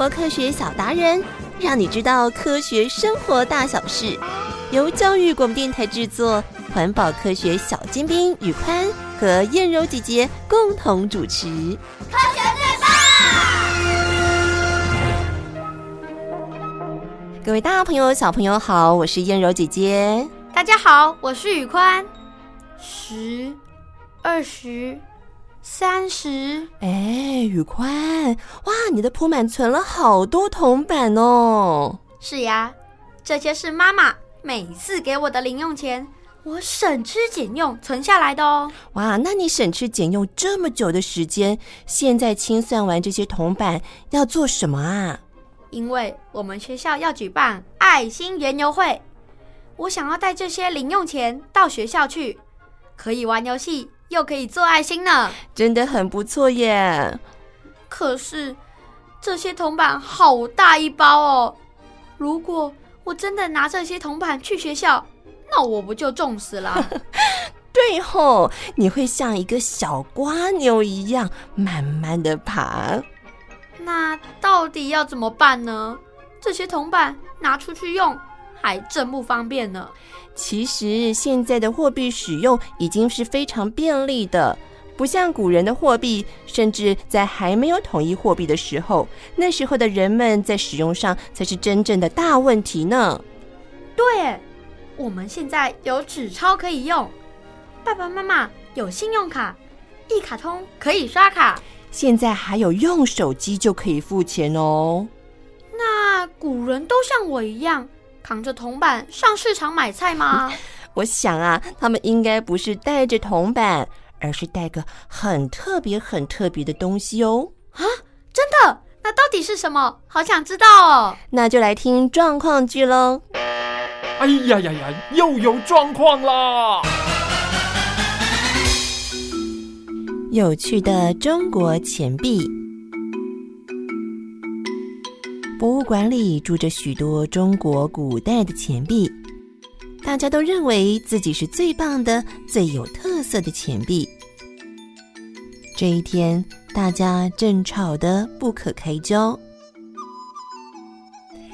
活科学小达人，让你知道科学生活大小事。由教育广播电台制作，环保科学小尖兵宇宽和燕柔姐姐共同主持。科学最棒！各位大朋友、小朋友好，我是燕柔姐姐。大家好，我是宇宽。十、二十。三十，哎，宇宽，哇，你的铺满存了好多铜板哦。是呀，这些是妈妈每次给我的零用钱，我省吃俭用存下来的哦。哇，那你省吃俭用这么久的时间，现在清算完这些铜板要做什么啊？因为我们学校要举办爱心园游会，我想要带这些零用钱到学校去，可以玩游戏。又可以做爱心呢，真的很不错耶。可是这些铜板好大一包哦，如果我真的拿这些铜板去学校，那我不就重死了？对吼，你会像一个小瓜牛一样慢慢的爬。那到底要怎么办呢？这些铜板拿出去用还真不方便呢。其实现在的货币使用已经是非常便利的，不像古人的货币，甚至在还没有统一货币的时候，那时候的人们在使用上才是真正的大问题呢。对，我们现在有纸钞可以用，爸爸妈妈有信用卡，一卡通可以刷卡，现在还有用手机就可以付钱哦。那古人都像我一样，扛着铜板上市场买菜吗？我想啊，他们应该不是带着铜板，而是带个很特别、很特别的东西哦。啊，真的？那到底是什么？好想知道哦。那就来听状况剧喽。哎呀呀呀，又有状况啦！有趣的中国钱币。博物馆里住着许多中国古代的钱币，大家都认为自己是最棒的、最有特色的钱币。这一天，大家正吵得不可开交。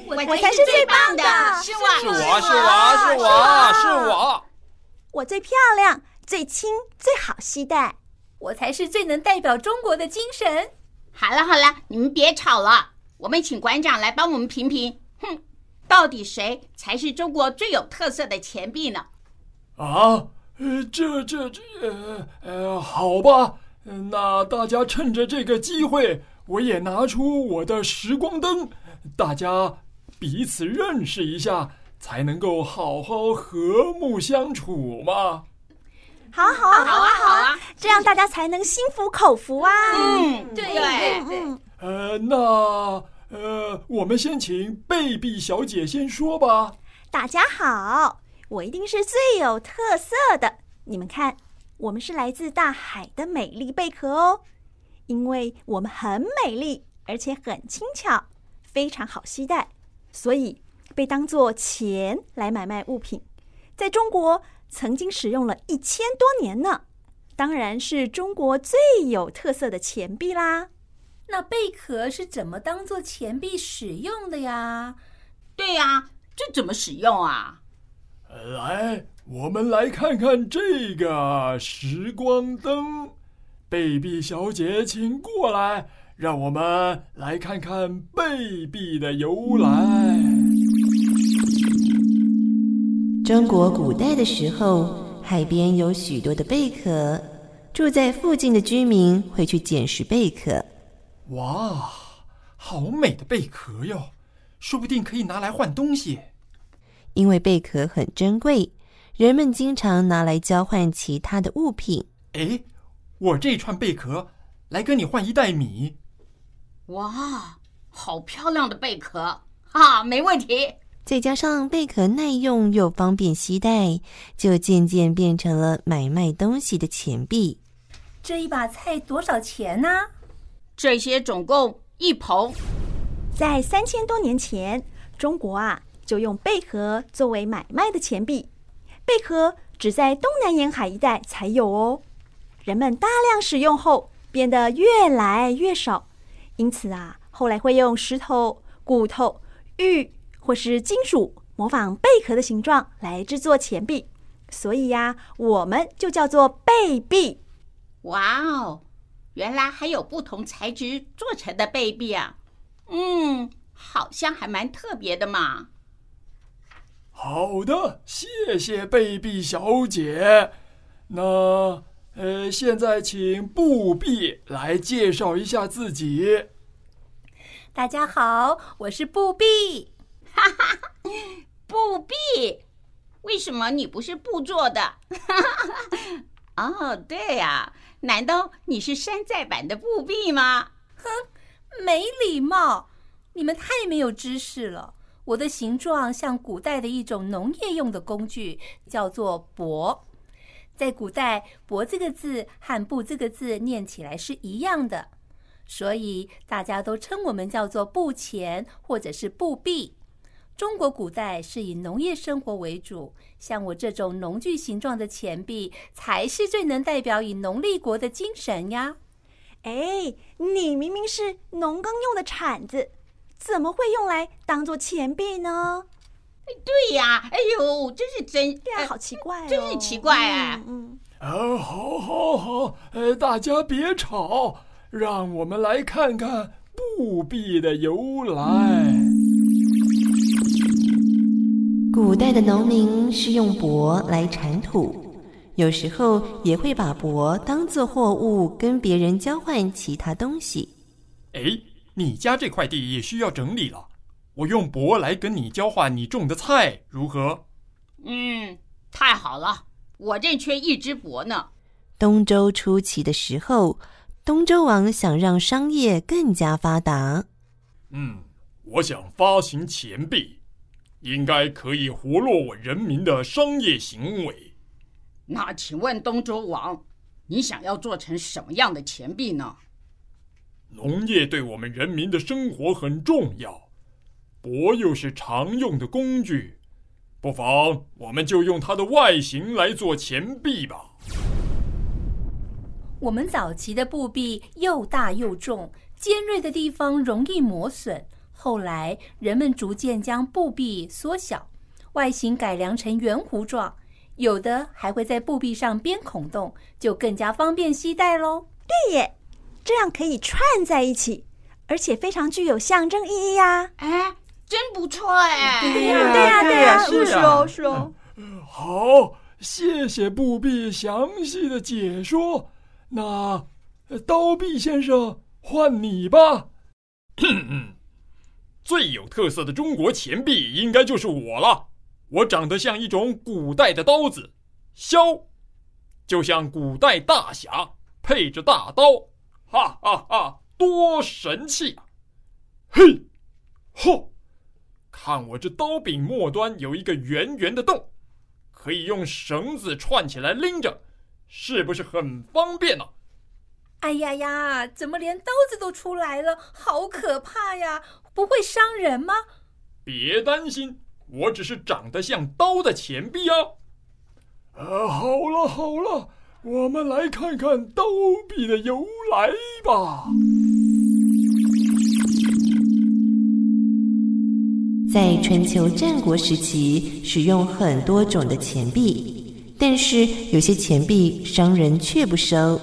我才是最棒的，是我，是我，是我，是我，是我。我最漂亮，最轻，最好携带。我才是最能代表中国的精神。好了好了，你们别吵了。我们请馆长来帮我们评评，哼，到底谁才是中国最有特色的钱币呢？啊，呃，这这这，呃呃，好吧，那大家趁着这个机会，我也拿出我的时光灯，大家彼此认识一下，才能够好好和睦相处嘛。好啊，好啊，好啊，好啊，这样大家才能心服口服啊。嗯，对对对。呃，那呃，我们先请贝比小姐先说吧。大家好，我一定是最有特色的。你们看，我们是来自大海的美丽贝壳哦。因为我们很美丽，而且很轻巧，非常好携带，所以被当做钱来买卖物品。在中国曾经使用了一千多年呢，当然是中国最有特色的钱币啦。那贝壳是怎么当做钱币使用的呀？对呀，这怎么使用啊？来，我们来看看这个时光灯。贝碧小姐，请过来，让我们来看看贝币的由来。中国古代的时候，海边有许多的贝壳，住在附近的居民会去捡拾贝壳。哇，好美的贝壳哟！说不定可以拿来换东西。因为贝壳很珍贵，人们经常拿来交换其他的物品。哎，我这串贝壳来跟你换一袋米。哇，好漂亮的贝壳啊！没问题。再加上贝壳耐用又方便携带，就渐渐变成了买卖东西的钱币。这一把菜多少钱呢？这些总共一捧。在三千多年前，中国啊就用贝壳作为买卖的钱币。贝壳只在东南沿海一带才有哦。人们大量使用后，变得越来越少。因此啊，后来会用石头、骨头、玉或是金属模仿贝壳的形状来制作钱币，所以呀，我们就叫做贝币。哇哦，原来还有不同材质做成的贝币啊！嗯，好像还蛮特别的嘛。好的，谢谢贝币小姐。那呃，现在请布币来介绍一下自己。大家好，我是布币。哈哈，布币？为什么你不是布做的？哈哈。哦，对呀，难道你是山寨版的布币吗？哼，没礼貌！你们太没有知识了。我的形状像古代的一种农业用的工具，叫做帛。在古代，“帛”这个字和“布”这个字念起来是一样的，所以大家都称我们叫做布钱或者是布币。中国古代是以农业生活为主，像我这种农具形状的钱币，才是最能代表以农立国的精神呀。哎，你明明是农耕用的铲子。怎么会用来当做钱币呢？对呀，哎呦，真是真，对啊，好奇怪哦，真是奇怪啊！嗯，嗯，好，好，好，呃，大家别吵，让我们来看看布币的由来。古代的农民是用帛来铲土，有时候也会把帛当做货物跟别人交换其他东西。哎。你家这块地也需要整理了，我用帛来跟你交换你种的菜，如何？嗯，太好了，我正缺一只帛呢。东周初期的时候，东周王想让商业更加发达。嗯，我想发行钱币，应该可以活络我人民的商业行为。那请问东周王，你想要做成什么样的钱币呢？农业对我们人民的生活很重要，帛又是常用的工具，不妨我们就用它的外形来做钱币吧。我们早期的布币又大又重，尖锐的地方容易磨损。后来人们逐渐将布币缩小，外形改良成圆弧状，有的还会在布币上编孔洞，就更加方便携带喽。对耶。这样可以串在一起，而且非常具有象征意义呀！哎，真不错哎！对呀，对呀，对呀，是是哦，是哦。好，谢谢布币详细的解说。那刀币先生，换你吧。最有特色的中国钱币应该就是我了。我长得像一种古代的刀子，削，就像古代大侠配着大刀。哈哈哈！多神气啊！嘿，嚯！看我这刀柄末端有一个圆圆的洞，可以用绳子串起来拎着，是不是很方便呢？哎呀呀，怎么连刀子都出来了？好可怕呀！不会伤人吗？别担心，我只是长得像刀的钱币啊！啊，好了好了。我们来看看刀币的由来吧。在春秋战国时期，使用很多种的钱币，但是有些钱币商人却不收，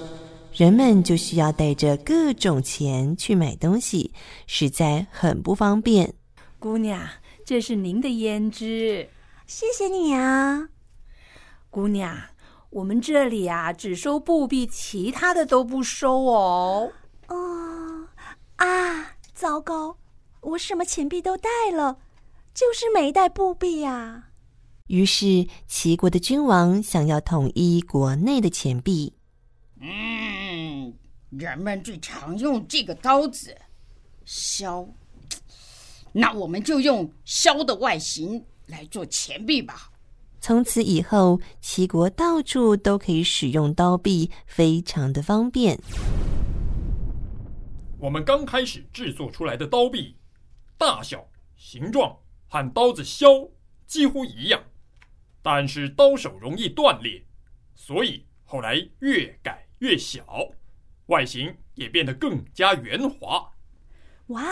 人们就需要带着各种钱去买东西，实在很不方便。姑娘，这是您的胭脂，谢谢你啊，姑娘。我们这里啊，只收布币，其他的都不收哦。哦，啊，糟糕，我什么钱币都带了，就是没带布币呀。于是齐国的君王想要统一国内的钱币。嗯，人们最常用这个刀子，削。那我们就用削的外形来做钱币吧。从此以后，齐国到处都可以使用刀币，非常的方便。我们刚开始制作出来的刀币，大小、形状和刀子削几乎一样，但是刀手容易断裂，所以后来越改越小，外形也变得更加圆滑。哇，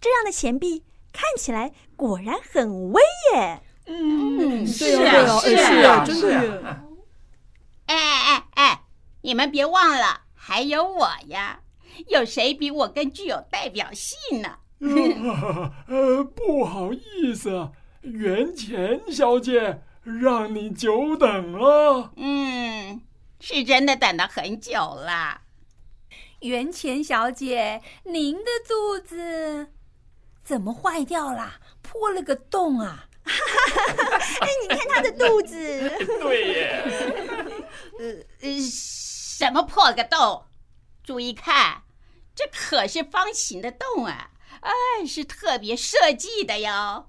这样的钱币看起来果然很威耶！嗯，是啊，是啊，真的耶！哎哎哎，你们别忘了，还有我呀！有谁比我更具有代表性呢？呃，呃，不好意思，元钱小姐，让你久等了。嗯，是真的等了很久了。元钱小姐，您的肚子怎么坏掉了？破了个洞啊！哎，你看她的肚子。对耶。呃呃，什么破个洞？注意看，这可是方形的洞啊！哎，是特别设计的哟。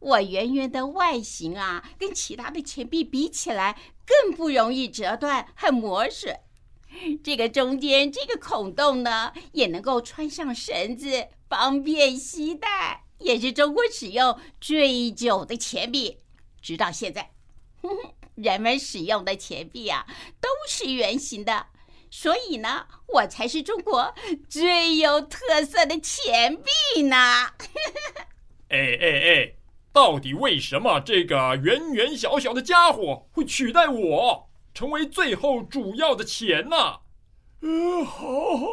我圆圆的外形啊，跟其他的钱币比起来，更不容易折断和磨损。这个中间这个孔洞呢，也能够穿上绳子，方便携带，也是中国使用最久的钱币，直到现在，呵呵，人们使用的钱币啊，都是圆形的，所以呢，我才是中国最有特色的钱币呢。哎哎哎，到底为什么这个圆圆小小的家伙会取代我？成为最后主要的钱呐、啊！呃，好，好，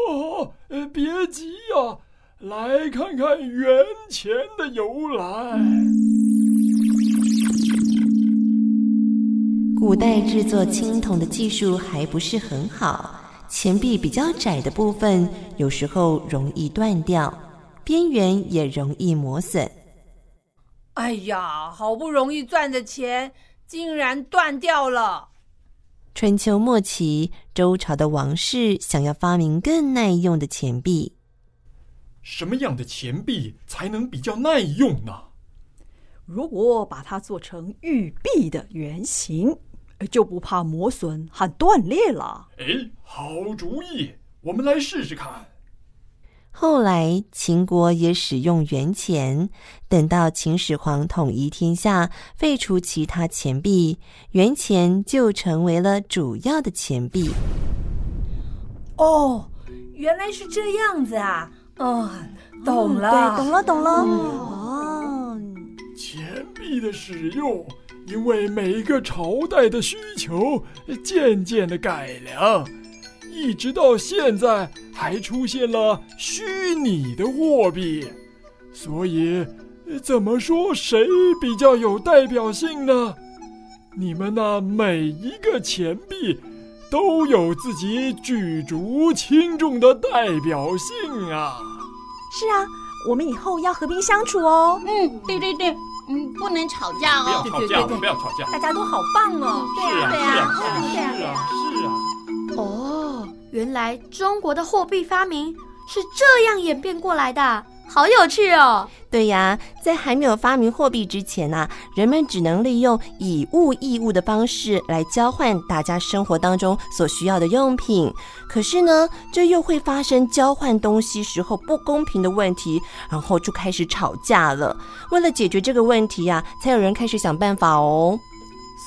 好，呃，别急呀、啊，来看看元钱的由来。古代制作青铜的技术还不是很好，钱币比较窄的部分有时候容易断掉，边缘也容易磨损。哎呀，好不容易赚的钱竟然断掉了！春秋末期，周朝的王室想要发明更耐用的钱币。什么样的钱币才能比较耐用呢？如果把它做成玉璧的原型，就不怕磨损和断裂了。哎，好主意，我们来试试看。后来，秦国也使用元钱。等到秦始皇统一天下，废除其他钱币，元钱就成为了主要的钱币。哦，原来是这样子啊！哦，懂了，嗯、对，懂了，懂了。嗯、哦，钱币的使用，因为每一个朝代的需求，渐渐的改良。一直到现在，还出现了虚拟的货币，所以怎么说谁比较有代表性呢？你们那每一个钱币都有自己举足轻重的代表性啊！是啊，我们以后要和平相处哦。嗯，对对对，嗯，不能吵架哦。不要吵架，不要吵架，大家都好棒哦。对啊，对啊，原来中国的货币发明是这样演变过来的，好有趣哦！对呀，在还没有发明货币之前啊，人们只能利用以物易物的方式来交换大家生活当中所需要的用品。可是呢，这又会发生交换东西时候不公平的问题，然后就开始吵架了。为了解决这个问题呀，才有人开始想办法哦。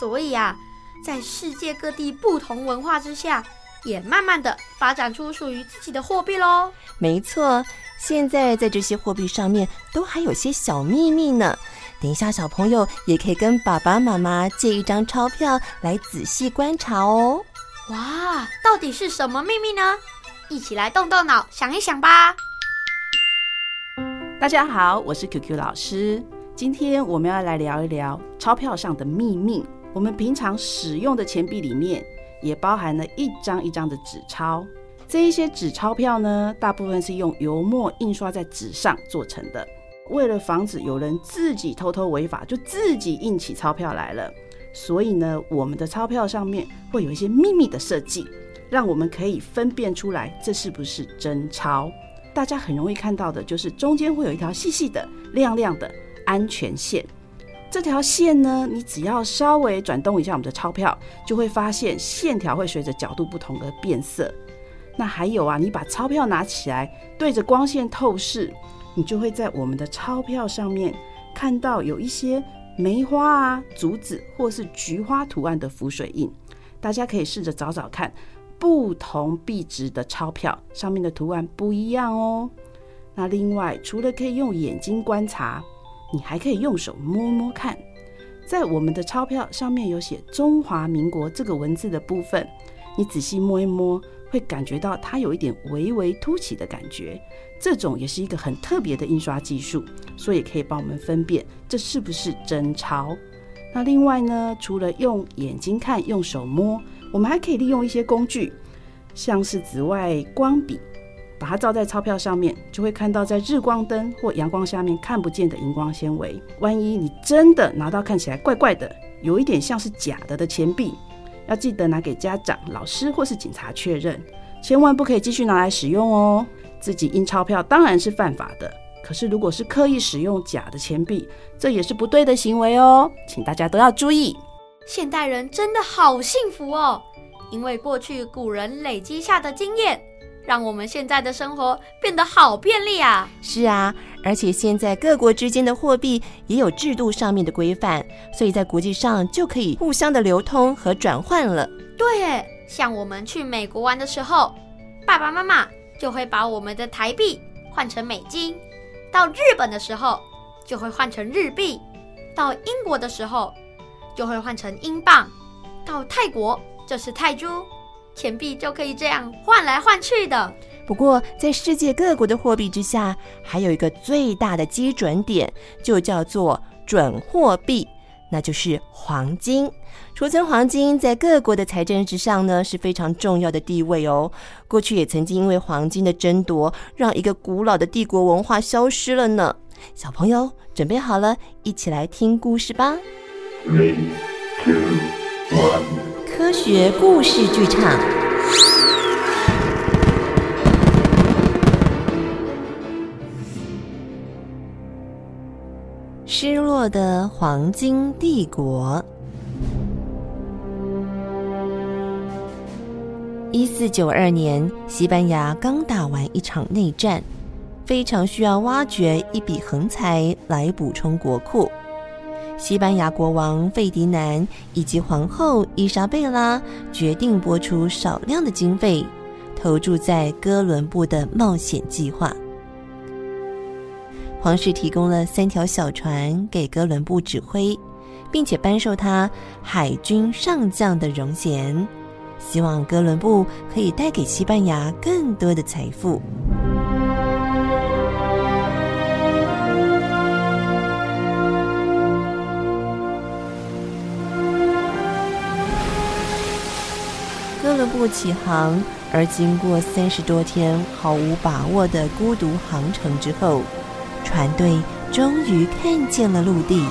所以啊。在世界各地不同文化之下，也慢慢的发展出属于自己的货币喽。没错，现在在这些货币上面都还有些小秘密呢。等一下，小朋友也可以跟爸爸妈妈借一张钞票来仔细观察哦。哇，到底是什么秘密呢？一起来动动脑想一想吧。大家好，我是 QQ 老师，今天我们要来聊一聊钞票上的秘密。我们平常使用的钱币里面，也包含了一张一张的纸钞。这一些纸钞票呢，大部分是用油墨印刷在纸上做成的。为了防止有人自己偷偷违法，就自己印起钞票来了，所以呢，我们的钞票上面会有一些秘密的设计，让我们可以分辨出来这是不是真钞。大家很容易看到的就是中间会有一条细细的、亮亮的安全线。这条线呢，你只要稍微转动一下我们的钞票，就会发现线条会随着角度不同而变色。那还有啊，你把钞票拿起来，对着光线透视，你就会在我们的钞票上面看到有一些梅花啊、竹子或是菊花图案的浮水印。大家可以试着找找看，不同币值的钞票上面的图案不一样哦。那另外，除了可以用眼睛观察，你还可以用手摸摸看。在我们的钞票上面有写“中华民国”这个文字的部分，你仔细摸一摸，会感觉到它有一点微微凸起的感觉。这种也是一个很特别的印刷技术，所以可以帮我们分辨这是不是真钞。那另外呢，除了用眼睛看、用手摸，我们还可以利用一些工具，像是紫外光笔。把它照在钞票上面，就会看到在日光灯或阳光下面看不见的荧光纤维。万一你真的拿到看起来怪怪的，有一点像是假的的钱币，要记得拿给家长、老师或是警察确认，千万不可以继续拿来使用哦。自己印钞票当然是犯法的，可是如果是刻意使用假的钱币，这也是不对的行为哦，请大家都要注意。现代人真的好幸福哦，因为过去古人累积下的经验。让我们现在的生活变得好便利啊！是啊，而且现在各国之间的货币也有制度上面的规范，所以在国际上就可以互相的流通和转换了。对耶，像我们去美国玩的时候，爸爸妈妈就会把我们的台币换成美金；到日本的时候就会换成日币；到英国的时候就会换成英镑；到泰国就是泰铢。钱币就可以这样换来换去的。不过，在世界各国的货币之下，还有一个最大的基准点，就叫做准货币，那就是黄金。储存黄金在各国的财政之上呢，是非常重要的地位哦。过去也曾经因为黄金的争夺，让一个古老的帝国文化消失了呢。小朋友准备好了，一起来听故事吧。Three, two, one. 科学故事剧场，失落的黄金帝国。一四九二年，西班牙刚打完一场内战，非常需要挖掘一笔横财来补充国库。西班牙国王费迪南以及皇后伊莎贝拉决定拨出少量的经费，投注在哥伦布的冒险计划。皇室提供了三条小船给哥伦布指挥，并且颁授他海军上将的荣衔，希望哥伦布可以带给西班牙更多的财富。哥伦布启航，而经过三十多天毫无把握的孤独航程之后，船队终于看见了陆地。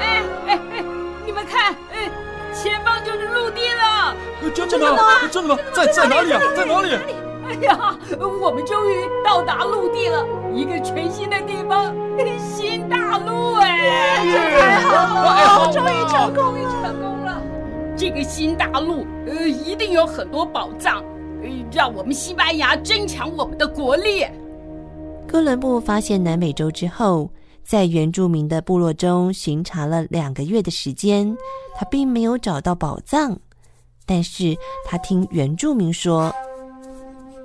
哎哎哎，你们看，哎，前方就是陆地了！真的吗？真的吗？在在哪里啊？在哪里？哎呀，我们终于到达陆地了，一个全新的地方，新大陆哎！这太好了，终于成功了，成功了！这个新大陆，呃，一定有很多宝藏，让我们西班牙增强我们的国力。哥伦布发现南美洲之后，在原住民的部落中巡查了两个月的时间，他并没有找到宝藏，但是他听原住民说。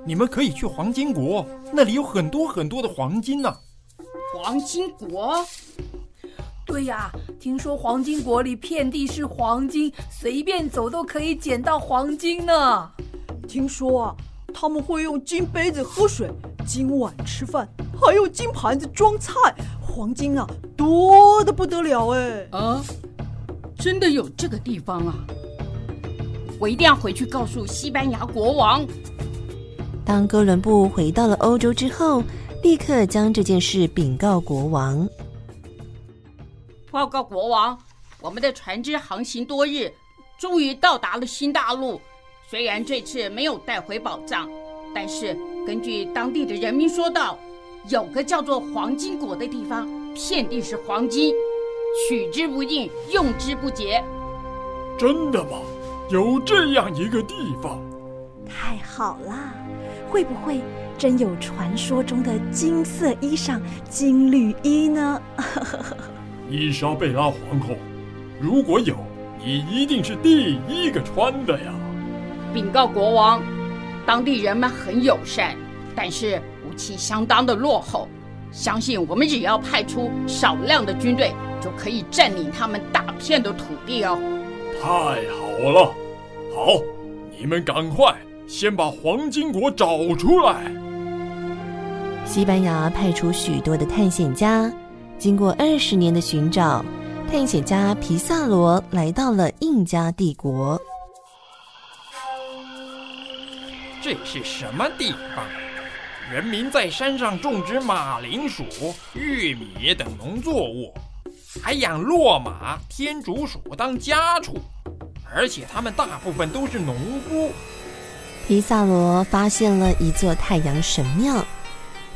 你们可以去黄金国，那里有很多很多的黄金呢。黄金国？对呀，听说黄金国里遍地是黄金，随便走都可以捡到黄金呢。听说啊，他们会用金杯子喝水，金碗吃饭，还有金盘子装菜，黄金啊，多得不得了哎！啊，真的有这个地方啊？我一定要回去告诉西班牙国王。当哥伦布回到了欧洲之后，立刻将这件事禀告国王。报告国王，我们的船只航行多日，终于到达了新大陆。虽然这次没有带回宝藏，但是根据当地的人民说道，有个叫做黄金国的地方，遍地是黄金，取之不尽，用之不竭。真的吗？有这样一个地方？太好了！会不会真有传说中的金色衣裳、金缕衣呢？伊莎贝拉皇后，如果有，你一定是第一个穿的呀。禀告国王，当地人们很友善，但是武器相当的落后。相信我们只要派出少量的军队，就可以占领他们大片的土地哦。太好了，好，你们赶快先把黄金国找出来。西班牙派出许多的探险家，经过二十年的寻找，探险家皮萨罗来到了印加帝国。这是什么地方？人民在山上种植马铃薯、玉米等农作物，还养骆马、天竺鼠当家畜，而且他们大部分都是农夫。皮萨罗发现了一座太阳神庙，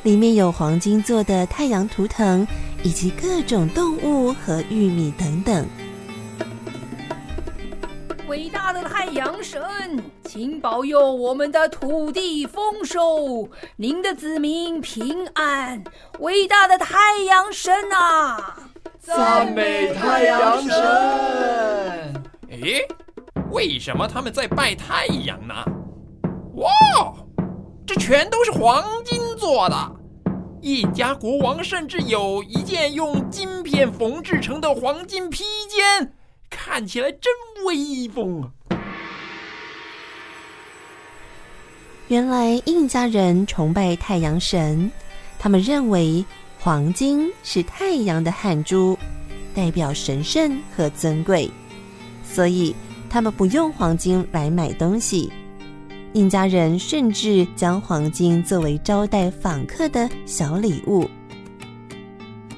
里面有黄金做的太阳图腾，以及各种动物和玉米等等。伟大的太阳神，请保佑我们的土地丰收，您的子民平安。伟大的太阳神啊！赞美太阳神！诶，为什么他们在拜太阳呢？哇，这全都是黄金做的。印加国王甚至有一件用金片缝制成的黄金披肩。看起来真威风啊！原来印加人崇拜太阳神，他们认为黄金是太阳的汗珠，代表神圣和尊贵，所以他们不用黄金来买东西。印加人甚至将黄金作为招待访客的小礼物。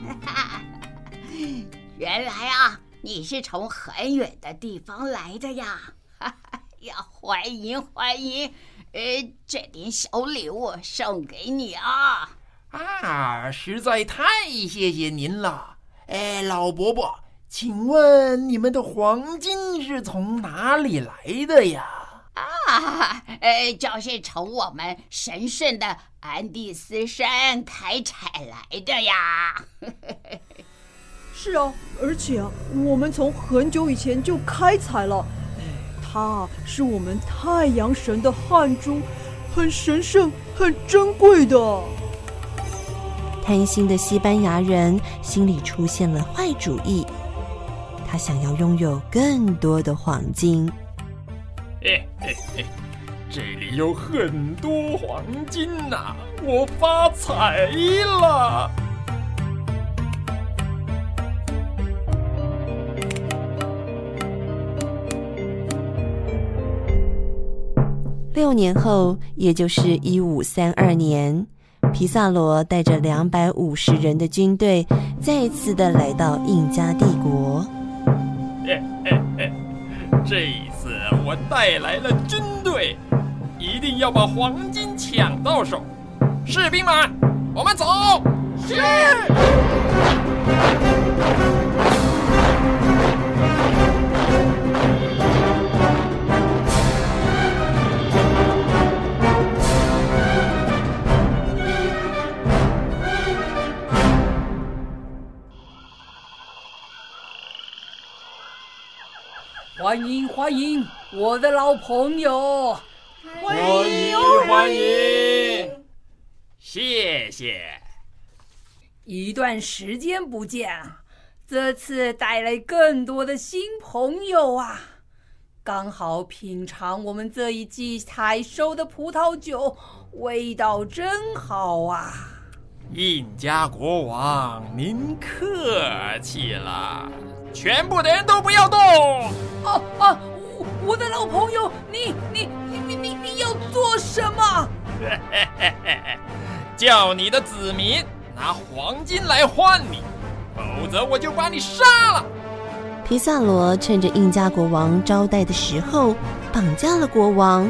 原来啊！你是从很远的地方来的呀！哈 哈呀，欢迎欢迎！呃，这点小礼物送给你啊！啊，实在太谢谢您了！哎，老伯伯，请问你们的黄金是从哪里来的呀？啊，呃，就是从我们神圣的安第斯山开采来的呀！是啊，而且啊，我们从很久以前就开采了。哎，它是我们太阳神的汗珠，很神圣、很珍贵的。贪心的西班牙人心里出现了坏主意，他想要拥有更多的黄金。嘿嘿嘿，这里有很多黄金呐，啊，我发财了！六年后，也就是一五三二年，皮萨罗带着两百五十人的军队，再次的来到印加帝国。嘿嘿嘿，这我带来了军队，一定要把黄金抢到手。士兵们，我们走！是。欢迎欢迎，我的老朋友！欢迎欢迎，谢谢。一段时间不见，这次带来更多的新朋友啊！刚好品尝我们这一季采收的葡萄酒，味道真好啊！印加国王，您客气了。全部的人都不要动！啊啊！我我的老朋友，你你你你你你要做什么？叫你的子民拿黄金来换你，否则我就把你杀了。皮萨罗趁着印加国王招待的时候绑架了国王。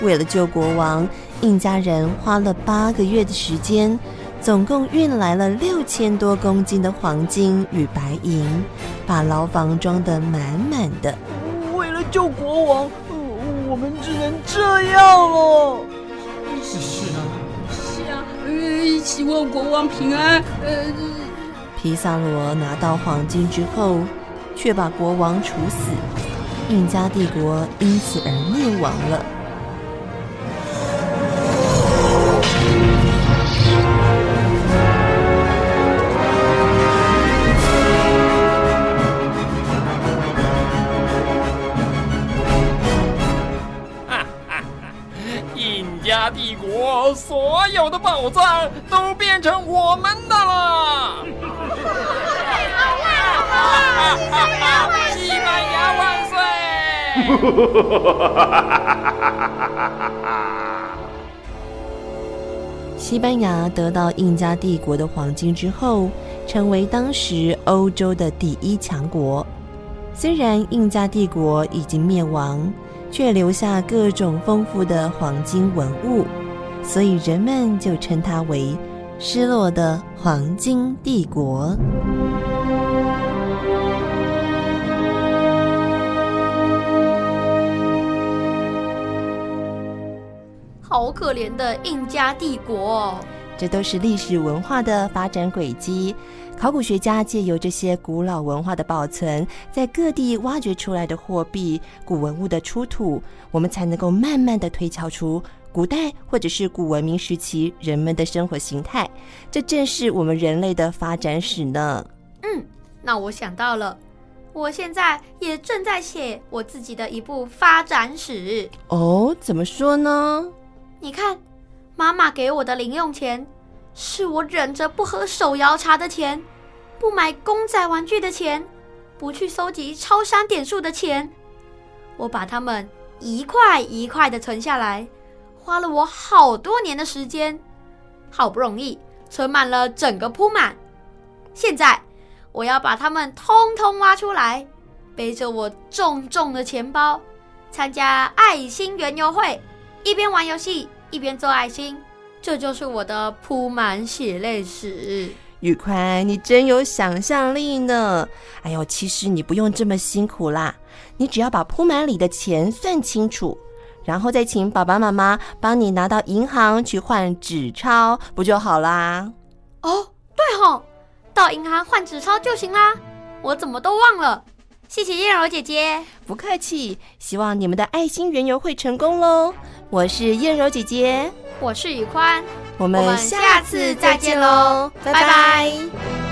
为了救国王，印加人花了八个月的时间。总共运来了六千多公斤的黄金与白银，把牢房装得满满的。为了救国王，我们只能这样了。是啊，是啊，呃，希望国王平安。呃，皮萨罗拿到黄金之后，却把国王处死，印加帝国因此而灭亡了。有的宝藏都变成我们的了！西班牙万岁！西班牙得到印加帝国的黄金之后，成为当时欧洲的第一强国。虽然印加帝国已经灭亡。却留下各种丰富的黄金文物，所以人们就称它为“失落的黄金帝国”。好可怜的印加帝国哦！这都是历史文化的发展轨迹。考古学家借由这些古老文化的保存，在各地挖掘出来的货币、古文物的出土，我们才能够慢慢的推敲出古代或者是古文明时期人们的生活形态。这正是我们人类的发展史呢。嗯，那我想到了，我现在也正在写我自己的一部发展史。哦，怎么说呢？你看。妈妈给我的零用钱，是我忍着不喝手摇茶的钱，不买公仔玩具的钱，不去搜集超商点数的钱。我把它们一块一块的存下来，花了我好多年的时间，好不容易存满了整个铺满。现在我要把它们通通挖出来，背着我重重的钱包，参加爱心园游会，一边玩游戏。一边做爱心，这就是我的铺满血泪史。宇宽，你真有想象力呢！哎呦，其实你不用这么辛苦啦，你只要把铺满里的钱算清楚，然后再请爸爸妈妈帮你拿到银行去换纸钞，不就好啦？哦，对吼，到银行换纸钞就行啦。我怎么都忘了？谢谢燕柔姐姐，不客气。希望你们的爱心园游会成功喽！我是燕柔姐姐，我是宇宽，我们下次再见喽，拜拜。拜拜。